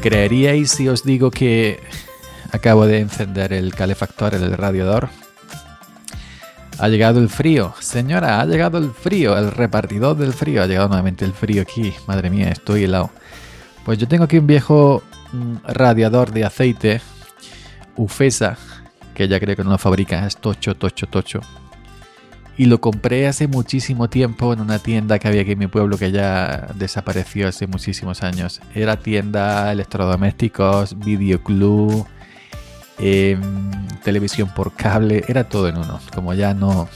¿Me creeríais si os digo que acabo de encender el calefactor, el radiador? Ha llegado el frío. Señora, ha llegado el frío. El repartidor del frío. Ha llegado nuevamente el frío aquí. Madre mía, estoy helado. Pues yo tengo aquí un viejo mm, radiador de aceite. Ufesa. Que ya creo que no lo fabrica. Es tocho, tocho, tocho. Y lo compré hace muchísimo tiempo en una tienda que había aquí en mi pueblo que ya desapareció hace muchísimos años. Era tienda electrodomésticos, videoclub Em, televisión por cable, era todo en uno. Como ya no,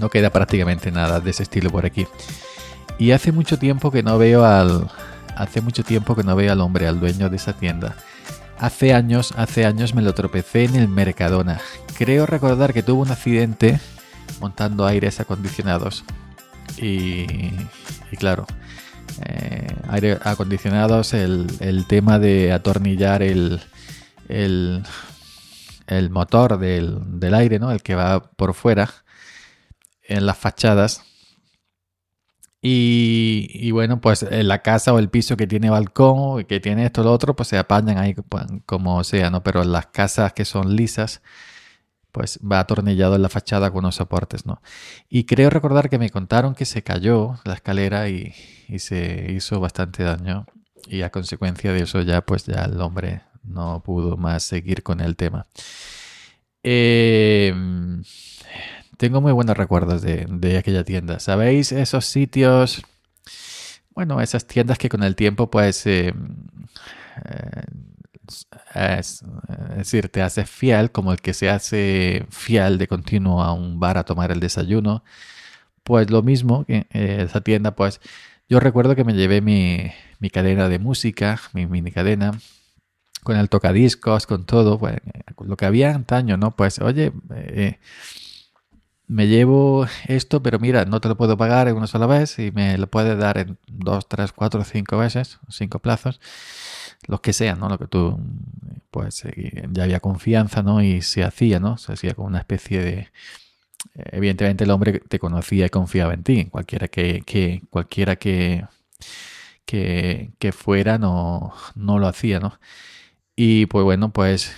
no queda prácticamente nada de ese estilo por aquí. Y hace mucho tiempo que no veo al. Hace mucho tiempo que no veo al hombre, al dueño de esa tienda. Hace años, hace años me lo tropecé en el Mercadona. Creo recordar que tuvo un accidente montando aires acondicionados. Y, y claro, eh, aire acondicionados, el, el tema de atornillar el, el, motor del, aire, ¿no? El que va por fuera en las fachadas. Y, bueno, pues en la casa o el piso que tiene balcón, que tiene esto o lo otro, pues se apañan ahí pues, como sea, ¿no? Pero en las casas que son lisas, pues va atornillado en la fachada con unos soportes, ¿no? Y creo recordar que me contaron que se cayó la escalera y, y se hizo bastante daño. Y a consecuencia de eso ya, pues ya el hombre no pudo más seguir con el tema. Em, tengo muy buenos recuerdos de, aquella tienda. ¿Sabéis? Esos sitios, bueno, esas tiendas que con el tiempo, pues, em, eh, es, decir, te haces fiel, como el que se hace fiel de continuo a un bar a tomar el desayuno. Pues lo mismo, que eh, esa tienda, pues, yo recuerdo que me llevé mi, mi cadena de música, mi mini cadena, con el tocadiscos, con todo, lo que había antaño, ¿no? Pues, oye, eh, me llevo esto, pero mira, no te lo puedo pagar en una sola vez y me lo puedes dar en dos, tres, cuatro, cinco veces, cinco plazos, los que sean, ¿no? Lo que tú, pues, eh, ya había confianza, ¿no? Y se hacía, ¿no? Se hacía como una especie de... Evidentemente el hombre te conocía y confiaba en ti, cualquiera que, que cualquiera que, que, que fuera no, no lo hacía, ¿no? Y pues bueno, pues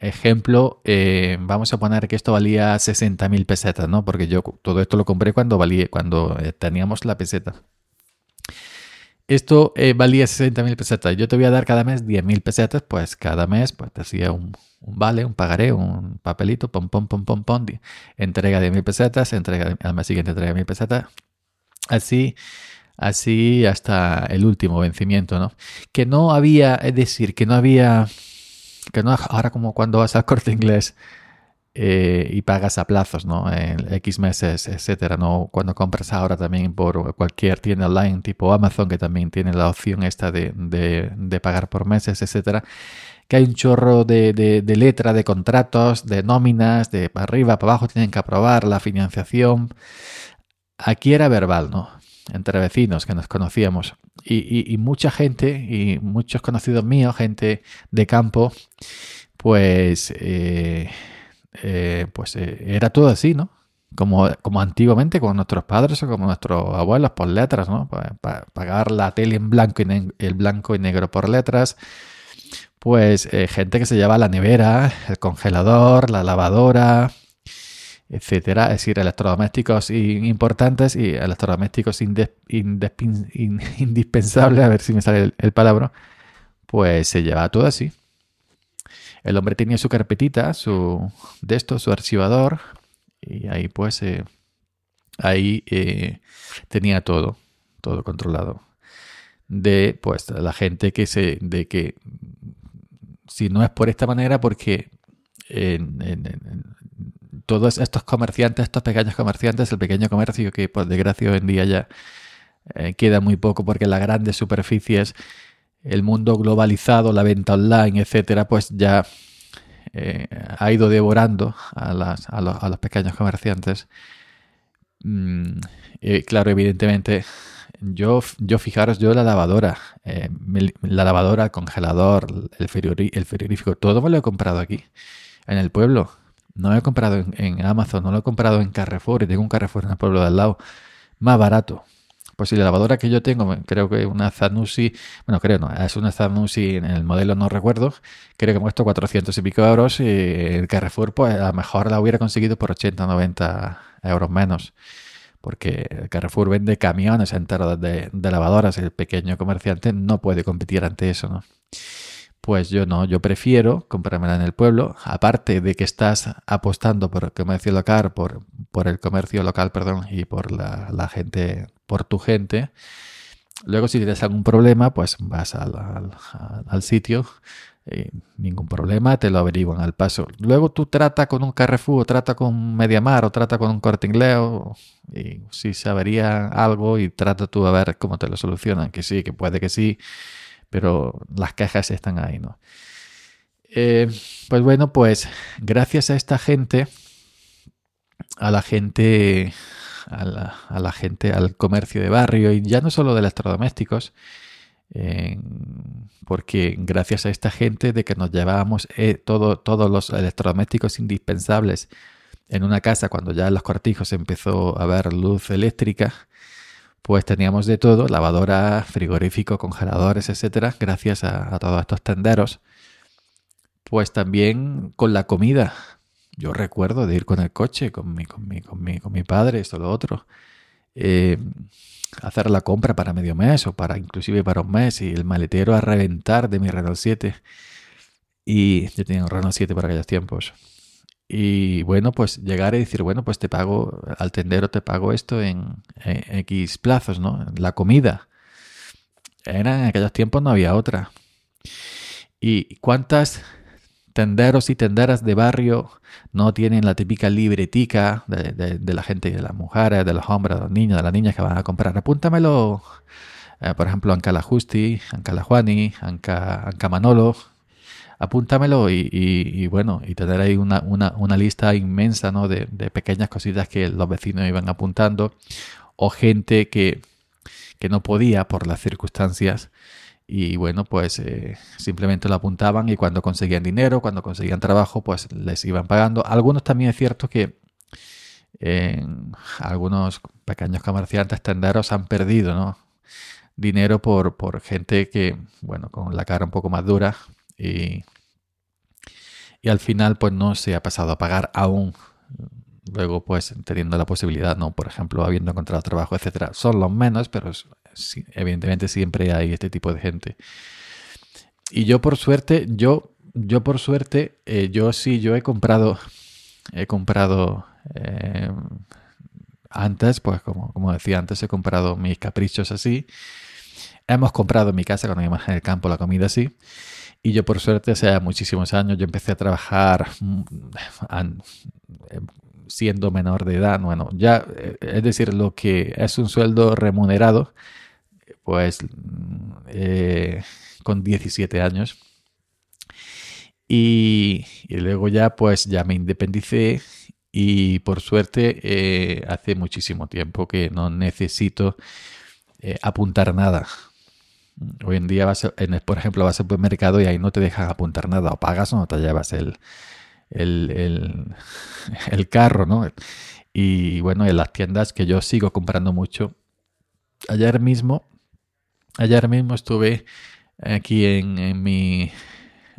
ejemplo, eh, vamos a poner que esto valía 60.000 pesetas, ¿no? Porque yo todo esto lo compré cuando, valía, cuando eh, teníamos la peseta. Esto eh, valía 60.000 pesetas. Yo te voy a dar cada mes 10.000 pesetas, pues cada mes pues, te hacía un, vale, un pagaré, un papelito, pom, pom, pom, pom, pom, entrega de 10.000 pesetas, entrega al mes siguiente entrega 1.000 pesetas. Así así hasta el último vencimiento, ¿no? Que no había, es decir, que no había, que no, ahora como cuando vas al corte inglés eh, y pagas a plazos, ¿no? En X meses, etcétera, ¿no? Cuando compras ahora también por cualquier tienda online tipo Amazon, que también tiene la opción esta de, de, pagar por meses, etcétera que hay un chorro de, de, letra, de contratos, de nóminas, de para arriba, para abajo, tienen que aprobar la financiación. Aquí era verbal, ¿no? entre vecinos que nos conocíamos. Y, mucha gente, y muchos conocidos míos, gente de campo, pues, eh, eh, pues eh, era todo así, ¿no? Como, como antiguamente con nuestros padres o como nuestros abuelos por letras, ¿no? Pagar la tele en blanco y el blanco y negro por letras. Pues gente que se lleva la nevera, el congelador, la lavadora, etcétera, es decir, electrodomésticos importantes y electrodomésticos indispensables, a ver si me sale el, palabra, pues se lleva todo así. El hombre tenía su carpetita, su de esto, su archivador, y ahí pues eh, ahí eh, tenía todo, todo controlado. De pues la gente que se, de que si no es por esta manera, porque todos estos comerciantes, estos pequeños comerciantes, el pequeño comercio que por desgracia hoy en día ya eh, queda muy poco porque las grandes superficies, el mundo globalizado, la venta online, etcétera, pues ya eh, ha ido devorando a, las, a, los, pequeños comerciantes. Mm, claro, evidentemente, yo, yo fijaros, yo la lavadora, eh, la lavadora, el congelador, el, el frigorífico, todo me lo he comprado aquí, en el pueblo. No lo he comprado en, Amazon, no lo he comprado en Carrefour y tengo un Carrefour en el pueblo de al lado. Más barato. Pues si la lavadora que yo tengo, creo que una Zanussi, bueno, creo no, es una Zanussi en el modelo no recuerdo, creo que me costó 400 y pico euros y el Carrefour pues a lo mejor la hubiera conseguido por 80 90 euros menos. Porque el Carrefour vende camiones enteros de, de lavadoras, el pequeño comerciante no puede competir ante eso, ¿no? Pues yo no, yo prefiero comprármela en el pueblo, aparte de que estás apostando por el comercio local, por, por el comercio local, perdón, y por la, gente, por tu gente. Luego si tienes algún problema, pues vas al, al, sitio, eh, ningún problema, te lo averiguan al paso. Luego tú trata con un Carrefour, o trata con Mediamar, o trata con un Corte y si se avería algo y trata tú a ver cómo te lo solucionan, que sí, que puede que sí, pero las cajas están ahí, ¿no? Eh, pues bueno, pues gracias a esta gente, a la gente, a la, gente, al comercio de barrio y ya no solo de electrodomésticos, porque gracias a esta gente de que nos llevábamos eh, todo, todos los electrodomésticos indispensables en una casa cuando ya en los cortijos empezó a haber luz eléctrica, pues teníamos de todo, lavadora, frigorífico, congeladores, etcétera, gracias a, todos estos tenderos. Pues también con la comida. Yo recuerdo de ir con el coche, con mi, con mi, con mi, con mi padre, esto, lo otro. Eh, hacer la compra para medio mes o para inclusive para un mes y el maletero a reventar de mi Renault 7. Y yo tenía un Renault 7 para aquellos tiempos. Y bueno, pues llegar y decir, bueno, pues te pago, al tendero te pago esto en, X plazos, ¿no? La comida. Era, en aquellos tiempos no había otra. ¿Y cuántas tenderos y tenderas de barrio no tienen la típica libretica de, la gente, de las mujeres, de los hombres, de los niños, de las niñas que van a comprar? Apúntamelo, eh, por ejemplo, Anca La Justi, Anca La Juani, Anca, Anca Manolo, apúntamelo y, bueno, y tener ahí una, lista inmensa ¿no? de, pequeñas cositas que los vecinos iban apuntando o gente que, no podía por las circunstancias y bueno, pues eh, simplemente lo apuntaban y cuando conseguían dinero, cuando conseguían trabajo, pues les iban pagando. Algunos también es cierto que algunos pequeños comerciantes tenderos han perdido ¿no? dinero por, por gente que, bueno, con la cara un poco más dura, y, al final pues no se ha pasado a pagar aún. Luego pues teniendo la posibilidad, no, por ejemplo, habiendo encontrado trabajo, etcétera, son los menos, pero evidentemente siempre hay este tipo de gente. Y yo por suerte, yo, yo por suerte, eh, yo sí, yo he comprado, he comprado eh, antes, pues como, como decía antes, he comprado mis caprichos así. Hemos comprado en mi casa cuando íbamos en el campo la comida así. Y yo por suerte, hace muchísimos años, yo empecé a trabajar mm, siendo menor de edad. Bueno, ya, eh, es decir, lo que es un sueldo remunerado, pues eh, con 17 años. Y, luego ya, pues ya me independicé y por suerte eh, hace muchísimo tiempo que no necesito apuntar nada. Hoy en día, vas en, por ejemplo, vas al supermercado y ahí no te dejan apuntar nada, o pagas o no te llevas el, el, el, carro, ¿no? Y bueno, en las tiendas que yo sigo comprando mucho, ayer mismo, ayer mismo estuve aquí en, en mi,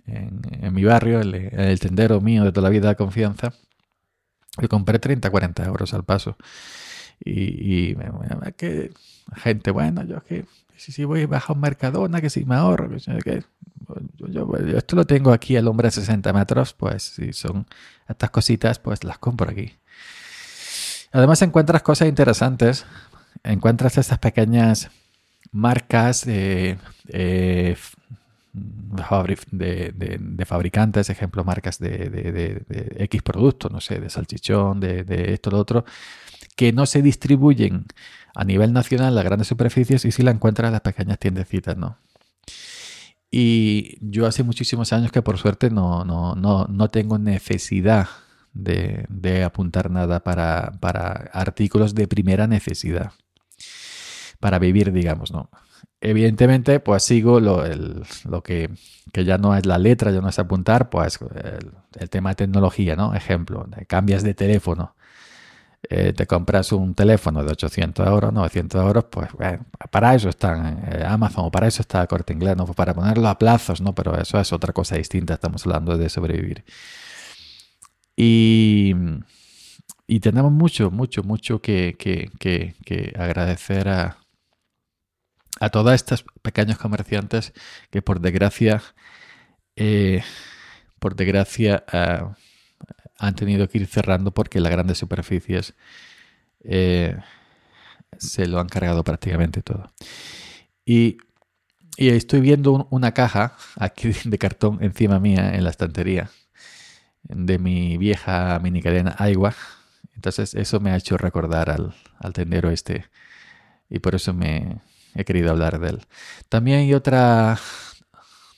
en, mi barrio, el, el, tendero mío de toda la vida de confianza, y compré 30, 40 euros al paso. Y, y que gente, bueno, yo que si, si voy a un Mercadona, que si me ahorro, esto lo tengo aquí al hombre de 60 metros, pues si son estas cositas, pues las compro aquí. Además encuentras cosas interesantes, encuentras estas pequeñas marcas de, de, fabricantes, ejemplo, marcas de, X productos, no sé, de salchichón, de, esto, lo otro, que no se distribuyen a nivel nacional las grandes superficies y si la encuentras en las pequeñas tiendecitas, ¿no? Y yo hace muchísimos años que por suerte no, no, no, no tengo necesidad de, apuntar nada para, para, artículos de primera necesidad. Para vivir, digamos, ¿no? Evidentemente, pues sigo lo, lo que, que, ya no es la letra, ya no es apuntar, pues el, el tema de tecnología, ¿no? Ejemplo, cambias de teléfono eh, te compras un teléfono de 800 euros, 900 euros, pues para eso están eh, Amazon o para eso está Corte Inglés, ¿no? Pues para ponerlo a plazos, ¿no? Pero eso es otra cosa distinta, estamos hablando de sobrevivir. Y, tenemos mucho, mucho, mucho que, agradecer a, a todos estos pequeños comerciantes que por desgracia, eh, por desgracia, han tenido que ir cerrando porque las grandes superficies eh, se lo han cargado prácticamente todo. Y, estoy viendo una caja aquí de cartón encima mía en la estantería de mi vieja mini cadena Aiwa. Entonces eso me ha hecho recordar al, al tendero este y por eso me he querido hablar de él. También hay otra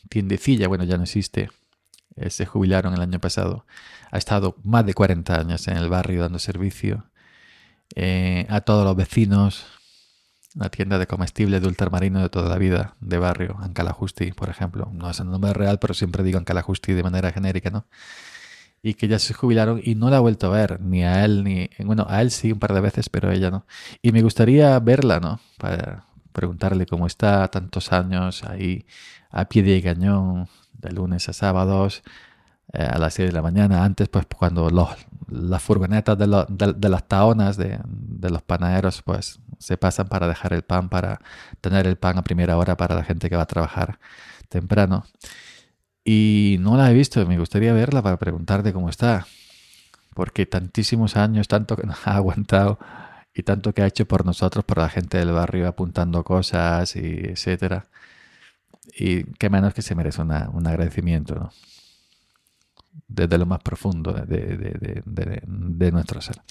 tiendecilla, bueno ya no existe, eh, se jubilaron el año pasado. Ha estado más de 40 años en el barrio dando servicio eh, a todos los vecinos. Una tienda de comestibles de ultramarino de toda la vida, de barrio, Ancalajusti, por ejemplo. No es el nombre real, pero siempre digo Ancalajusti de manera genérica, ¿no? Y que ya se jubilaron y no la ha vuelto a ver, ni a él, ni. Bueno, a él sí un par de veces, pero a ella no. Y me gustaría verla, ¿no? Para preguntarle cómo está, tantos años ahí a pie de cañón, de lunes a sábados eh, a las 6 de la mañana. Antes, pues cuando los, las furgonetas de, las taonas de, de, los panaderos, pues se pasan para dejar el pan, para tener el pan a primera hora para la gente que va a trabajar temprano. Y no la he visto, me gustaría verla para preguntarte cómo está. Porque tantísimos años, tanto que nos ha aguantado y tanto que ha hecho por nosotros, por la gente del barrio, apuntando cosas y etcétera. Y qué menos que se merece un agradecimiento, ¿no? Desde lo más profundo de, nuestro ser.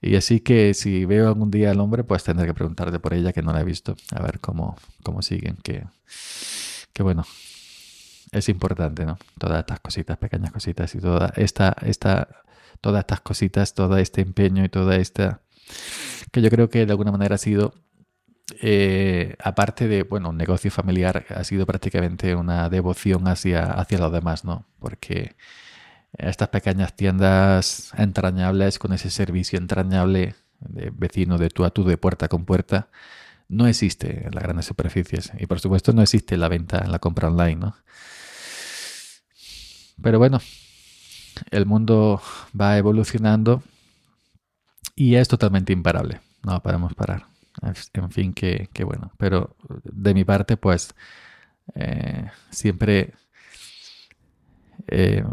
Y así que si veo algún día al hombre, pues tendré que preguntarle por ella, que no la he visto, a ver cómo, cómo siguen, que, que bueno, es importante, ¿no? Todas estas cositas, pequeñas cositas y toda esta, esta, todas estas cositas, todo este empeño y toda esta, que yo creo que de alguna manera ha sido eh, aparte de, bueno, un negocio familiar, ha sido prácticamente una devoción hacia, hacia los demás, ¿no? Porque estas pequeñas tiendas entrañables, con ese servicio entrañable de vecino de tú a tú, de puerta con puerta, no existe en las grandes superficies. Y por supuesto no existe la venta, en la compra online, ¿no? Pero bueno, el mundo va evolucionando y es totalmente imparable. No podemos parar. En fin, que, bueno. Pero de mi parte, pues eh, siempre, eh,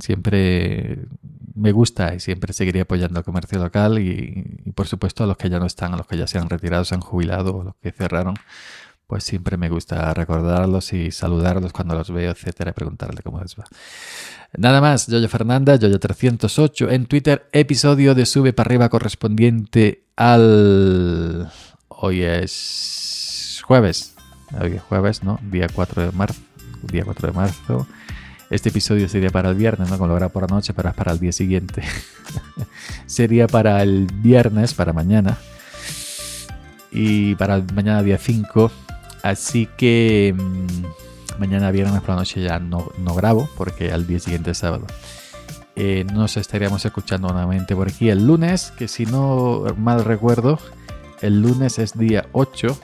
siempre me gusta y siempre seguiré apoyando el comercio local y, y, por supuesto a los que ya no están, a los que ya se han retirado, se han jubilado o los que cerraron, pues siempre me gusta recordarlos y saludarlos cuando los veo, etcétera, y preguntarle cómo les va. Nada más, Yoyo Fernanda, Yoyo308 en Twitter, episodio de Sube para arriba correspondiente al... Hoy es jueves, hoy es jueves, ¿no? Día 4 de marzo, día 4 de marzo. Este episodio sería para el viernes, ¿no? Con lo por la noche, pero es para el día siguiente. sería para el viernes, para mañana. Y para mañana día 5 Así que mm, mañana viernes por la noche ya no, no grabo porque al día siguiente es sábado. Eh, nos estaríamos escuchando nuevamente por aquí el lunes, que si no mal recuerdo, el lunes es día 8,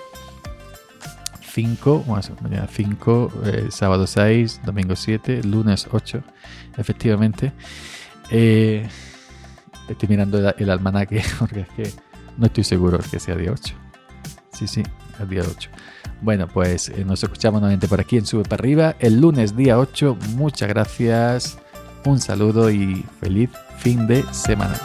5, mañana 5, eh, sábado 6, domingo 7, lunes 8, efectivamente. Eh, estoy mirando el, el, almanaque porque es que no estoy seguro que sea día 8. Sí, sí, el día 8. Bueno, pues eh, nos escuchamos nuevamente por aquí en Sube para arriba el lunes día 8. Muchas gracias, un saludo y feliz fin de semana.